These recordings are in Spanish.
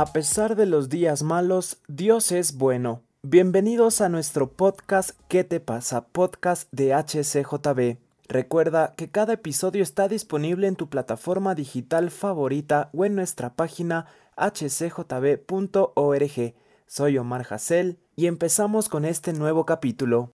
A pesar de los días malos, Dios es bueno. Bienvenidos a nuestro podcast ¿Qué te pasa? Podcast de HCJB. Recuerda que cada episodio está disponible en tu plataforma digital favorita o en nuestra página hcjb.org. Soy Omar Hassel y empezamos con este nuevo capítulo.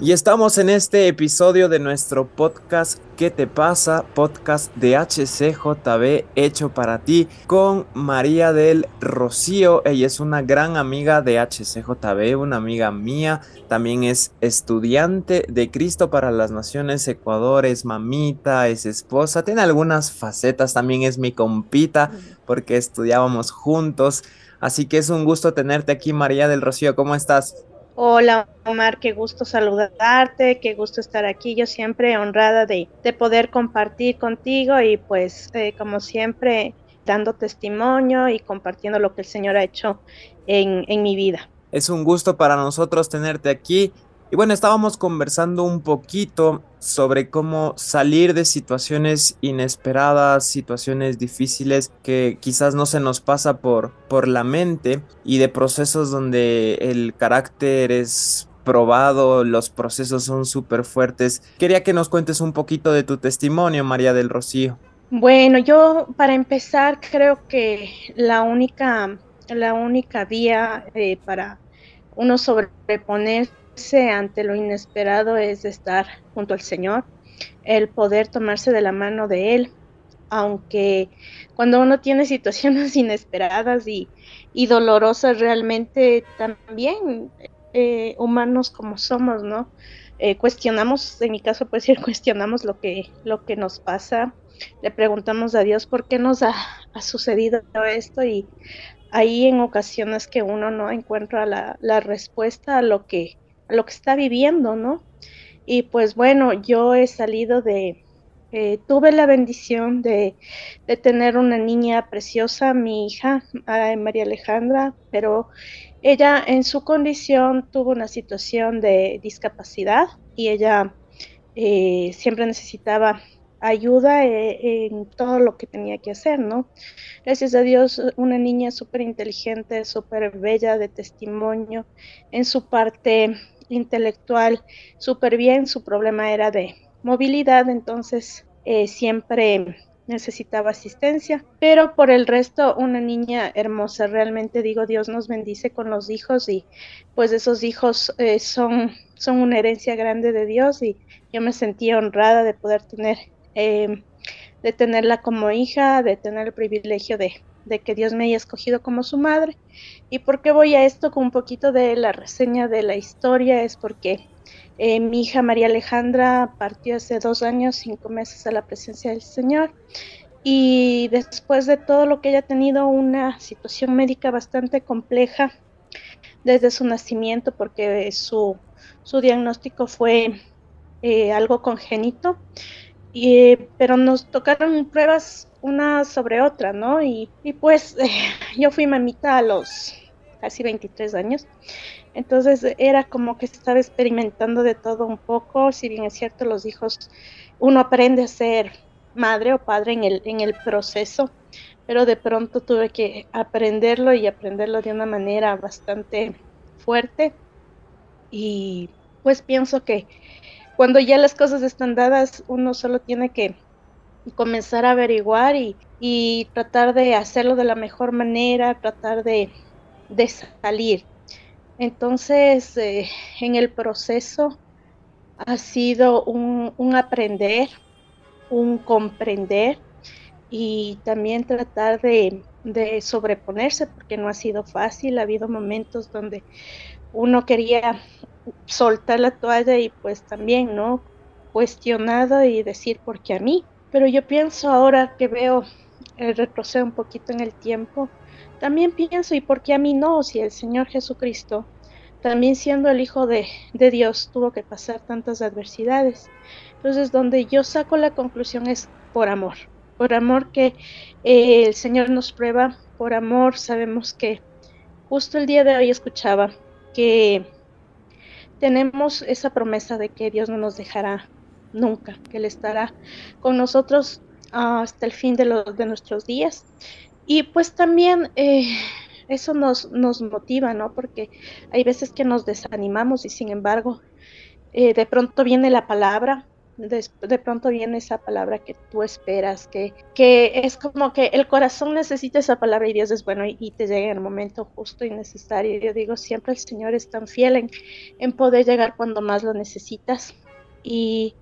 Y estamos en este episodio de nuestro podcast ¿Qué te pasa? Podcast de HCJB hecho para ti con María del Rocío. Ella es una gran amiga de HCJB, una amiga mía. También es estudiante de Cristo para las Naciones Ecuador, es mamita, es esposa, tiene algunas facetas, también es mi compita porque estudiábamos juntos. Así que es un gusto tenerte aquí, María del Rocío. ¿Cómo estás? Hola Omar, qué gusto saludarte, qué gusto estar aquí. Yo siempre honrada de, poder compartir contigo y pues eh, como siempre dando testimonio y compartiendo lo que el Señor ha hecho en, en mi vida. Es un gusto para nosotros tenerte aquí y bueno, estábamos conversando un poquito sobre cómo salir de situaciones inesperadas, situaciones difíciles que quizás no se nos pasa por, por la mente y de procesos donde el carácter es probado, los procesos son súper fuertes. Quería que nos cuentes un poquito de tu testimonio, María del Rocío. Bueno, yo para empezar creo que la única, la única vía eh, para uno sobreponer ante lo inesperado es estar junto al Señor, el poder tomarse de la mano de Él, aunque cuando uno tiene situaciones inesperadas y, dolorosas realmente también eh, humanos como somos, ¿no? Eh, cuestionamos, en mi caso pues decir, cuestionamos lo que, lo que nos pasa, le preguntamos a Dios por qué nos ha, ha sucedido esto y ahí en ocasiones que uno no encuentra la, la respuesta a lo que lo que está viviendo, ¿no? Y pues bueno, yo he salido de, eh, tuve la bendición de, tener una niña preciosa, mi hija, María Alejandra, pero ella en su condición tuvo una situación de discapacidad y ella eh, siempre necesitaba ayuda eh, en todo lo que tenía que hacer, ¿no? Gracias a Dios, una niña súper inteligente, súper bella de testimonio en su parte intelectual súper bien, su problema era de movilidad, entonces eh, siempre necesitaba asistencia, pero por el resto una niña hermosa, realmente digo, Dios nos bendice con los hijos y pues esos hijos eh, son, son una herencia grande de Dios y yo me sentía honrada de poder tener, eh, de tenerla como hija, de tener el privilegio de, que Dios me haya escogido como su madre. ¿Y por qué voy a esto con un poquito de la reseña de la historia? Es porque eh, mi hija María Alejandra partió hace dos años, cinco meses a la presencia del Señor. Y después de todo lo que ella ha tenido, una situación médica bastante compleja desde su nacimiento, porque su, su diagnóstico fue eh, algo congénito, y, pero nos tocaron pruebas una sobre otra, ¿no? Y, pues yo fui mamita a los casi 23 años, entonces era como que estaba experimentando de todo un poco, si bien es cierto, los hijos, uno aprende a ser madre o padre en el, en el proceso, pero de pronto tuve que aprenderlo y aprenderlo de una manera bastante fuerte. Y pues pienso que cuando ya las cosas están dadas, uno solo tiene que comenzar a averiguar y, tratar de hacerlo de la mejor manera, tratar de, salir. Entonces, eh, en el proceso ha sido un, aprender, un comprender y también tratar de, de, sobreponerse porque no ha sido fácil. Ha habido momentos donde uno quería soltar la toalla y pues también, ¿no? Cuestionado y decir, ¿por qué a mí? Pero yo pienso ahora que veo el retroceso un poquito en el tiempo, también pienso, ¿y por qué a mí no? Si el Señor Jesucristo, también siendo el Hijo de, Dios, tuvo que pasar tantas adversidades. Entonces, donde yo saco la conclusión es por amor, por amor que eh, el Señor nos prueba, por amor sabemos que justo el día de hoy escuchaba que tenemos esa promesa de que Dios no nos dejará nunca, que Él estará con nosotros hasta el fin de, de nuestros días. Y pues también eh, eso nos, nos motiva, ¿no? Porque hay veces que nos desanimamos y sin embargo, eh, de pronto viene la palabra, de, pronto viene esa palabra que tú esperas, que, que es como que el corazón necesita esa palabra y Dios es bueno y, te llega en el momento justo y necesario. Yo digo, siempre el Señor es tan fiel en, en poder llegar cuando más lo necesitas. Y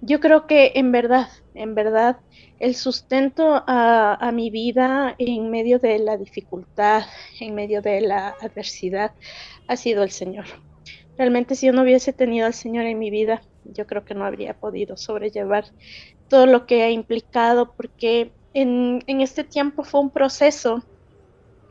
yo creo que en verdad, en verdad, el sustento a, mi vida en medio de la dificultad, en medio de la adversidad, ha sido el Señor. Realmente si yo no hubiese tenido al Señor en mi vida, yo creo que no habría podido sobrellevar todo lo que ha implicado, porque en, en este tiempo fue un proceso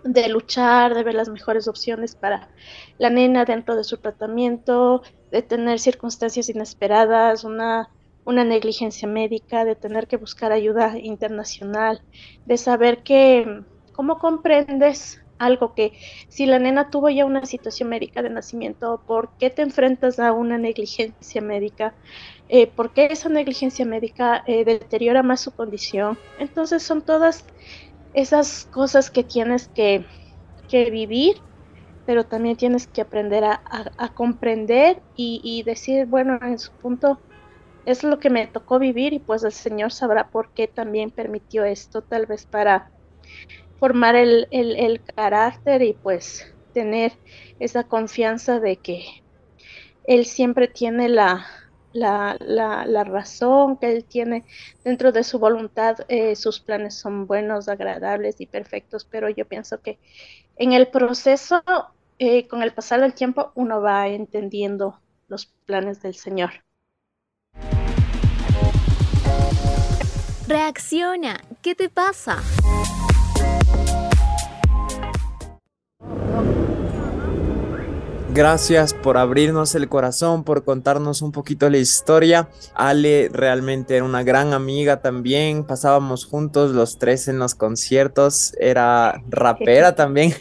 de luchar, de ver las mejores opciones para la nena dentro de su tratamiento, de tener circunstancias inesperadas, una una negligencia médica, de tener que buscar ayuda internacional, de saber que, ¿cómo comprendes algo que si la nena tuvo ya una situación médica de nacimiento, ¿por qué te enfrentas a una negligencia médica? Eh, ¿Por qué esa negligencia médica eh, deteriora más su condición? Entonces son todas esas cosas que tienes que, vivir, pero también tienes que aprender a, comprender y, y decir, bueno, en su punto, es lo que me tocó vivir y pues el Señor sabrá por qué también permitió esto, tal vez para formar el, carácter y pues tener esa confianza de que Él siempre tiene la, la, razón, que Él tiene dentro de su voluntad, eh, sus planes son buenos, agradables y perfectos, pero yo pienso que en el proceso, eh, con el pasar del tiempo, uno va entendiendo los planes del Señor. Reacciona, ¿qué te pasa? Gracias por abrirnos el corazón, por contarnos un poquito la historia. Ale realmente era una gran amiga también. Pasábamos juntos los tres en los conciertos. Era rapera también.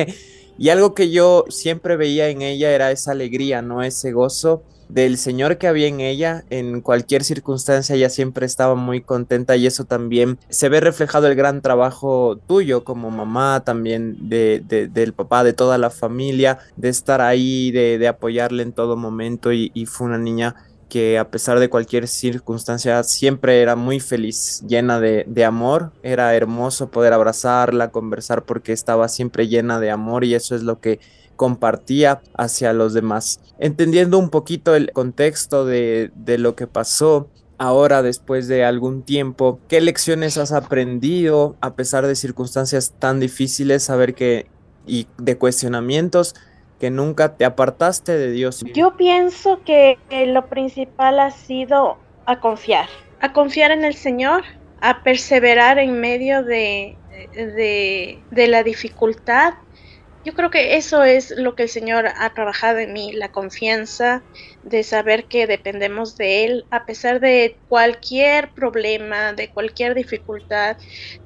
y algo que yo siempre veía en ella era esa alegría, ¿no? Ese gozo del Señor que había en ella, en cualquier circunstancia ella siempre estaba muy contenta y eso también se ve reflejado el gran trabajo tuyo como mamá, también de, del papá, de toda la familia, de estar ahí, de, apoyarle en todo momento y, fue una niña que a pesar de cualquier circunstancia siempre era muy feliz, llena de, de, amor. Era hermoso poder abrazarla, conversar porque estaba siempre llena de amor y eso es lo que compartía hacia los demás. Entendiendo un poquito el contexto de, lo que pasó, ahora después de algún tiempo, ¿qué lecciones has aprendido a pesar de circunstancias tan difíciles, saber que y de cuestionamientos que nunca te apartaste de Dios? Yo pienso que lo principal ha sido a confiar, a confiar en el Señor, a perseverar en medio de, de, de la dificultad yo creo que eso es lo que el Señor ha trabajado en mí, la confianza de saber que dependemos de Él a pesar de cualquier problema, de cualquier dificultad,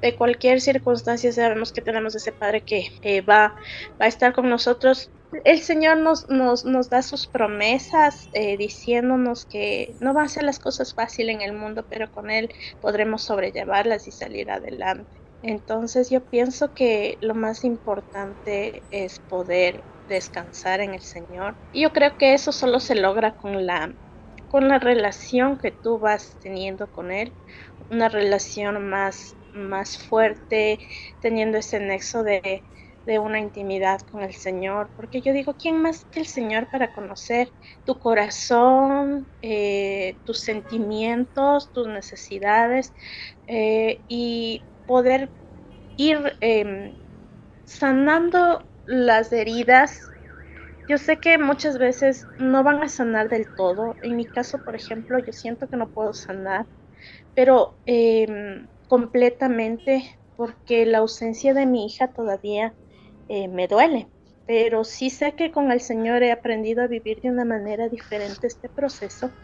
de cualquier circunstancia, sabemos que tenemos ese Padre que va, va a estar con nosotros. El Señor nos, nos, nos da sus promesas eh, diciéndonos que no van a ser las cosas fáciles en el mundo, pero con Él podremos sobrellevarlas y salir adelante. Entonces yo pienso que lo más importante es poder descansar en el Señor. Y yo creo que eso solo se logra con la con la relación que tú vas teniendo con él, una relación más más fuerte, teniendo ese nexo de, de una intimidad con el Señor, porque yo digo, ¿quién más que el Señor para conocer tu corazón, eh, tus sentimientos, tus necesidades? Eh, y poder ir em, sanando las heridas. Yo sé que muchas veces no van a sanar del todo. En mi caso, por ejemplo, yo siento que no puedo sanar, pero em, completamente porque la ausencia de mi hija todavía eh, me duele. Pero sí sé que con el Señor he aprendido a vivir de una manera diferente este proceso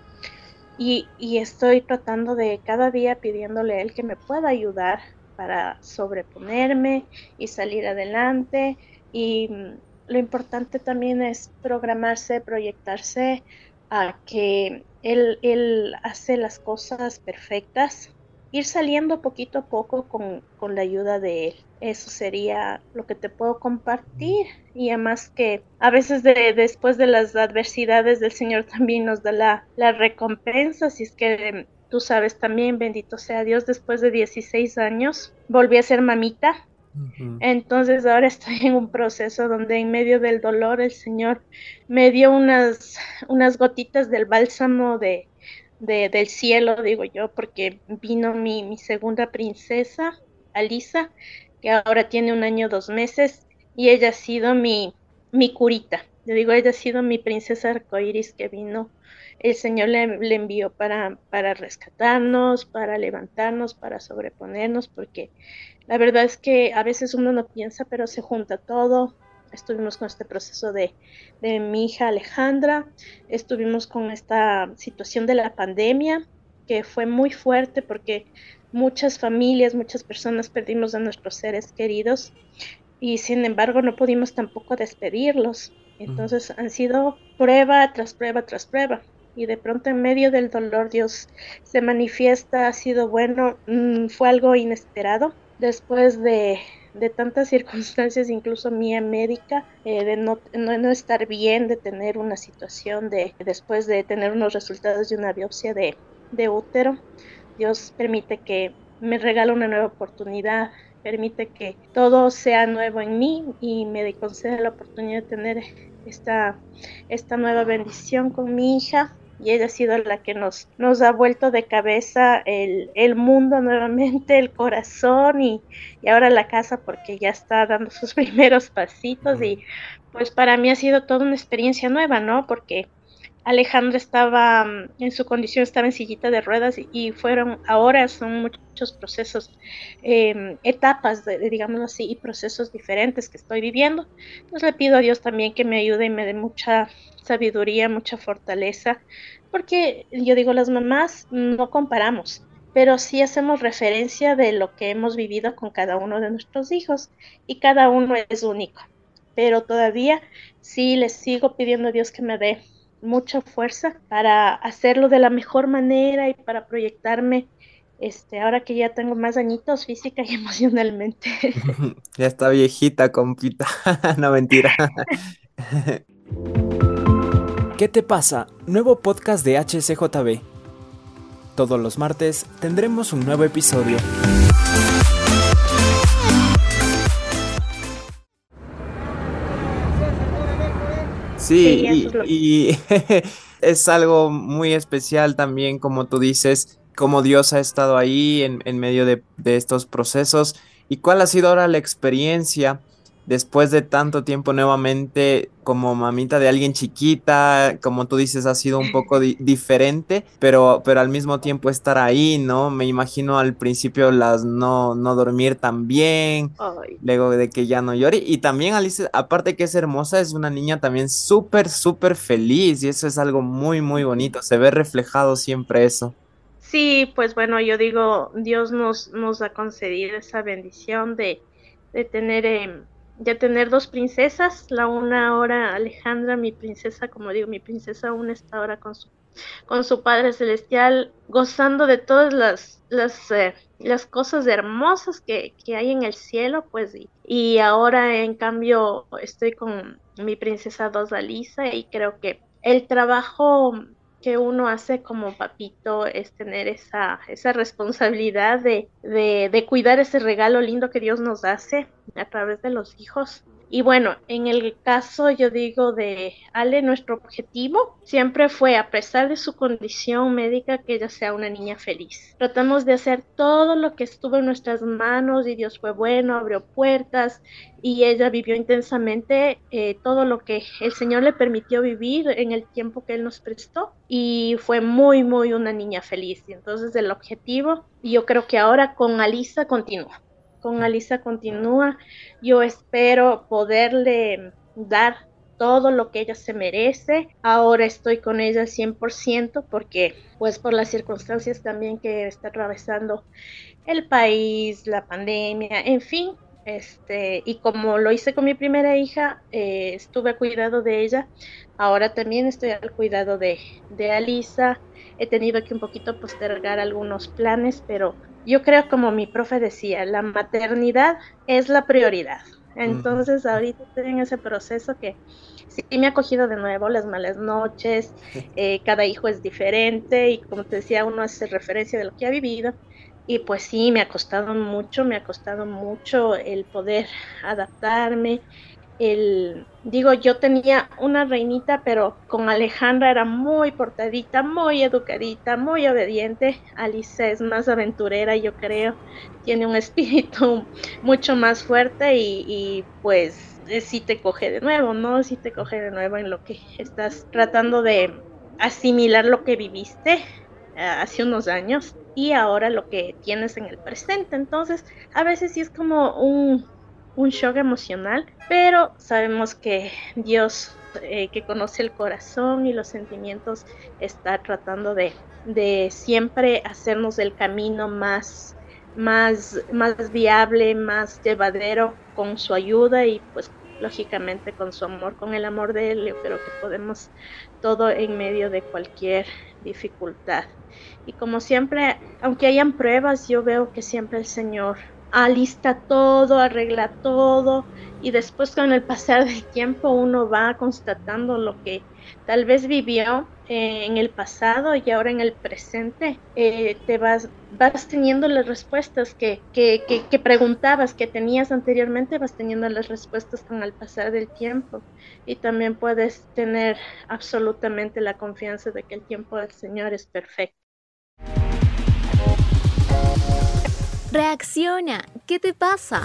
y, y estoy tratando de cada día pidiéndole a Él que me pueda ayudar para sobreponerme y salir adelante. Y mm, lo importante también es programarse, proyectarse a que él, él hace las cosas perfectas ir saliendo poquito a poco con, con la ayuda de él. Eso sería lo que te puedo compartir. Y además que a veces de, después de las adversidades del Señor también nos da la, la recompensa. Si es que tú sabes también, bendito sea Dios, después de 16 años volví a ser mamita. Entonces ahora estoy en un proceso donde en medio del dolor el Señor me dio unas, unas gotitas del bálsamo de, del cielo, digo yo, porque vino mi, mi segunda princesa, Alisa, que ahora tiene un año, dos meses, y ella ha sido mi, mi curita. Yo digo, ella ha sido mi princesa arcoíris que vino. El Señor le, envió para, para rescatarnos, para levantarnos, para sobreponernos, porque la verdad es que a veces uno no piensa, pero se junta todo. Estuvimos con este proceso de, de mi hija Alejandra, estuvimos con esta situación de la pandemia, que fue muy fuerte porque muchas familias, muchas personas perdimos a nuestros seres queridos y sin embargo no pudimos tampoco despedirlos. Entonces han sido prueba tras prueba tras prueba. Y de pronto en medio del dolor Dios se manifiesta, ha sido bueno, mm, fue algo inesperado. Después de, de tantas circunstancias, incluso mía médica, eh, de no, no, no, estar bien, de tener una situación de, después de tener unos resultados de una biopsia de, de útero, Dios permite que me regale una nueva oportunidad, permite que todo sea nuevo en mí y me conceda la oportunidad de tener esta, esta nueva bendición con mi hija. Y ella ha sido la que nos, nos ha vuelto de cabeza el, el mundo nuevamente, el corazón y, y, ahora la casa porque ya está dando sus primeros pasitos y pues para mí ha sido toda una experiencia nueva, ¿no? Porque Alejandra estaba mm, en su condición, estaba en sillita de ruedas y, fueron, ahora son muchos procesos, eh, etapas, de, digamos así, y procesos diferentes que estoy viviendo. Entonces le pido a Dios también que me ayude y me dé mucha sabiduría, mucha fortaleza, porque yo digo, las mamás no comparamos, pero sí hacemos referencia de lo que hemos vivido con cada uno de nuestros hijos y cada uno es único. Pero todavía sí les sigo pidiendo a Dios que me dé mucha fuerza para hacerlo de la mejor manera y para proyectarme este, ahora que ya tengo más añitos física y emocionalmente. ya está viejita, compita. no mentira. ¿Qué te pasa? Nuevo podcast de HCJB. Todos los martes tendremos un nuevo episodio. Sí, y, es algo muy especial también, como tú dices, como Dios ha estado ahí en, en medio de, de, estos procesos. ¿Y cuál ha sido ahora la experiencia después de tanto tiempo nuevamente como mamita de alguien chiquita, como tú dices, ha sido un poco di diferente, pero, pero al mismo tiempo estar ahí, ¿no? Me imagino al principio las no, no dormir tan bien, Ay. luego de que ya no llore. Y también Alice, aparte que es hermosa, es una niña también súper, súper feliz y eso es algo muy, muy bonito. Se ve reflejado siempre eso. Sí, pues bueno, yo digo, Dios nos, nos ha concedido esa bendición de, de tener... Eh, de tener dos princesas, la una ahora Alejandra, mi princesa, como digo, mi princesa aún está ahora con su, con su Padre Celestial, gozando de todas las, las, eh, las cosas hermosas que, que, hay en el cielo, pues, y, y, ahora en cambio estoy con mi princesa Dos Alisa y creo que el trabajo que uno hace como papito es tener esa, esa responsabilidad de, de, de, cuidar ese regalo lindo que Dios nos hace a través de los hijos y bueno, en el caso, yo digo, de Ale, nuestro objetivo siempre fue, a pesar de su condición médica, que ella sea una niña feliz. Tratamos de hacer todo lo que estuvo en nuestras manos y Dios fue bueno, abrió puertas y ella vivió intensamente eh, todo lo que el Señor le permitió vivir en el tiempo que Él nos prestó y fue muy, muy una niña feliz. Y entonces el objetivo, yo creo que ahora con Alisa continúa con Alisa continúa. Yo espero poderle dar todo lo que ella se merece. Ahora estoy con ella al 100% porque pues por las circunstancias también que está atravesando el país, la pandemia, en fin, Este, y como lo hice con mi primera hija, eh, estuve a cuidado de ella. Ahora también estoy al cuidado de, de Alisa. He tenido que un poquito postergar algunos planes, pero yo creo como mi profe decía, la maternidad es la prioridad. Entonces ahorita estoy en ese proceso que sí me ha cogido de nuevo las malas noches, eh, cada hijo es diferente y como te decía, uno hace referencia de lo que ha vivido y pues sí, me ha costado mucho, me ha costado mucho el poder adaptarme, el, digo, yo tenía una reinita, pero con Alejandra era muy portadita, muy educadita, muy obediente. Alice es más aventurera, yo creo, tiene un espíritu mucho más fuerte y, pues eh, sí te coge de nuevo, ¿no? Sí te coge de nuevo en lo que estás tratando de asimilar lo que viviste eh, hace unos años y ahora lo que tienes en el presente. Entonces, a veces sí es como un un shock emocional, pero sabemos que Dios eh, que conoce el corazón y los sentimientos está tratando de, de siempre hacernos el camino más, más, más viable, más llevadero con su ayuda y pues lógicamente con su amor, con el amor de Él, yo creo que podemos todo en medio de cualquier dificultad. Y como siempre, aunque hayan pruebas, yo veo que siempre el Señor alista todo, arregla todo y después con el pasar del tiempo uno va constatando lo que tal vez vivió eh, en el pasado y ahora en el presente eh, te vas, vas teniendo las respuestas que, que, que, preguntabas, que tenías anteriormente, vas teniendo las respuestas con el pasar del tiempo y también puedes tener absolutamente la confianza de que el tiempo del Señor es perfecto. Reacciona, ¿qué te pasa?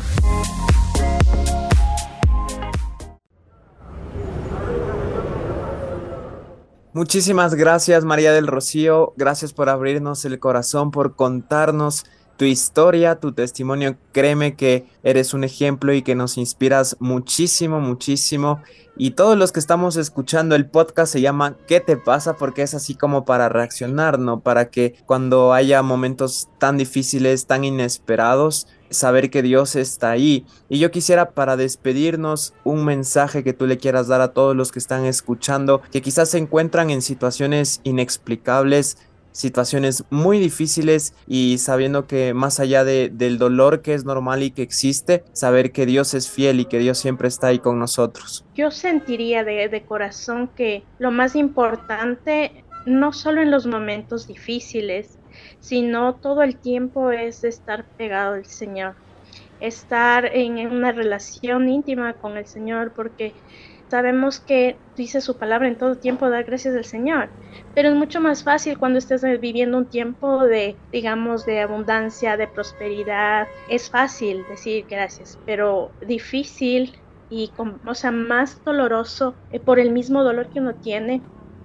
Muchísimas gracias María del Rocío, gracias por abrirnos el corazón, por contarnos tu historia, tu testimonio. Créeme que eres un ejemplo y que nos inspiras muchísimo, muchísimo. Y todos los que estamos escuchando el podcast se llama ¿Qué te pasa? Porque es así como para reaccionar, ¿no? Para que cuando haya momentos tan difíciles, tan inesperados, saber que Dios está ahí. Y yo quisiera para despedirnos un mensaje que tú le quieras dar a todos los que están escuchando, que quizás se encuentran en situaciones inexplicables, situaciones muy difíciles y sabiendo que más allá de, del dolor que es normal y que existe, saber que Dios es fiel y que Dios siempre está ahí con nosotros. Yo sentiría de, de corazón que lo más importante, no solo en los momentos difíciles, sino todo el tiempo es estar pegado al Señor, estar en una relación íntima con el Señor, porque Sabemos que dice su palabra en todo tiempo, dar gracias al Señor, pero es mucho más fácil cuando estés viviendo un tiempo de, digamos, de abundancia, de prosperidad. Es fácil decir gracias, pero difícil y, o sea, más doloroso eh, por el mismo dolor que uno tiene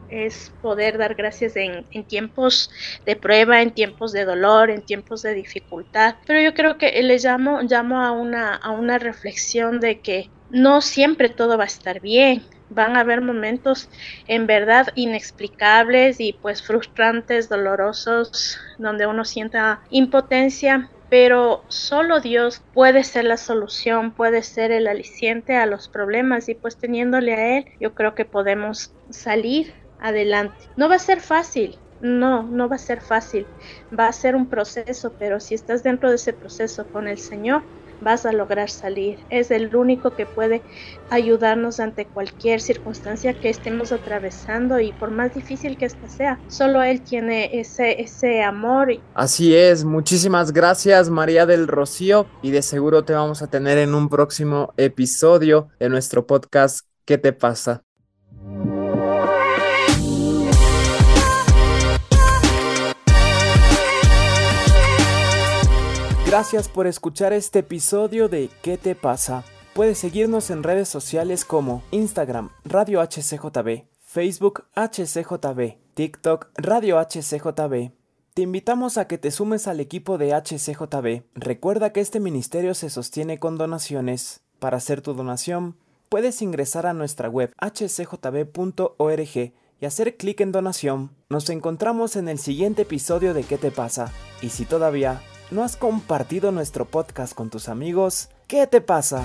es poder dar gracias en, en, tiempos de prueba, en tiempos de dolor, en tiempos de dificultad. Pero yo creo que le llamo, llamo a, una, a una reflexión de que no siempre todo va a estar bien. Van a haber momentos en verdad inexplicables y pues frustrantes, dolorosos, donde uno sienta impotencia, pero solo Dios puede ser la solución, puede ser el aliciente a los problemas y pues teniéndole a Él, yo creo que podemos salir adelante. No va a ser fácil, no, no va a ser fácil, va a ser un proceso, pero si estás dentro de ese proceso con el Señor, vas a lograr salir. Es el único que puede ayudarnos ante cualquier circunstancia que estemos atravesando y por más difícil que esta sea, solo Él tiene ese, ese amor. Así es, muchísimas gracias María del Rocío y de seguro te vamos a tener en un próximo episodio de nuestro podcast ¿Qué te pasa? Gracias por escuchar este episodio de ¿Qué te pasa? Puedes seguirnos en redes sociales como Instagram Radio HCJB, Facebook HCJB, TikTok Radio HCJB. Te invitamos a que te sumes al equipo de HCJB. Recuerda que este ministerio se sostiene con donaciones. Para hacer tu donación, puedes ingresar a nuestra web hcjb.org y hacer clic en donación. Nos encontramos en el siguiente episodio de ¿Qué te pasa? Y si todavía no has compartido nuestro podcast con tus amigos, ¿Qué te pasa?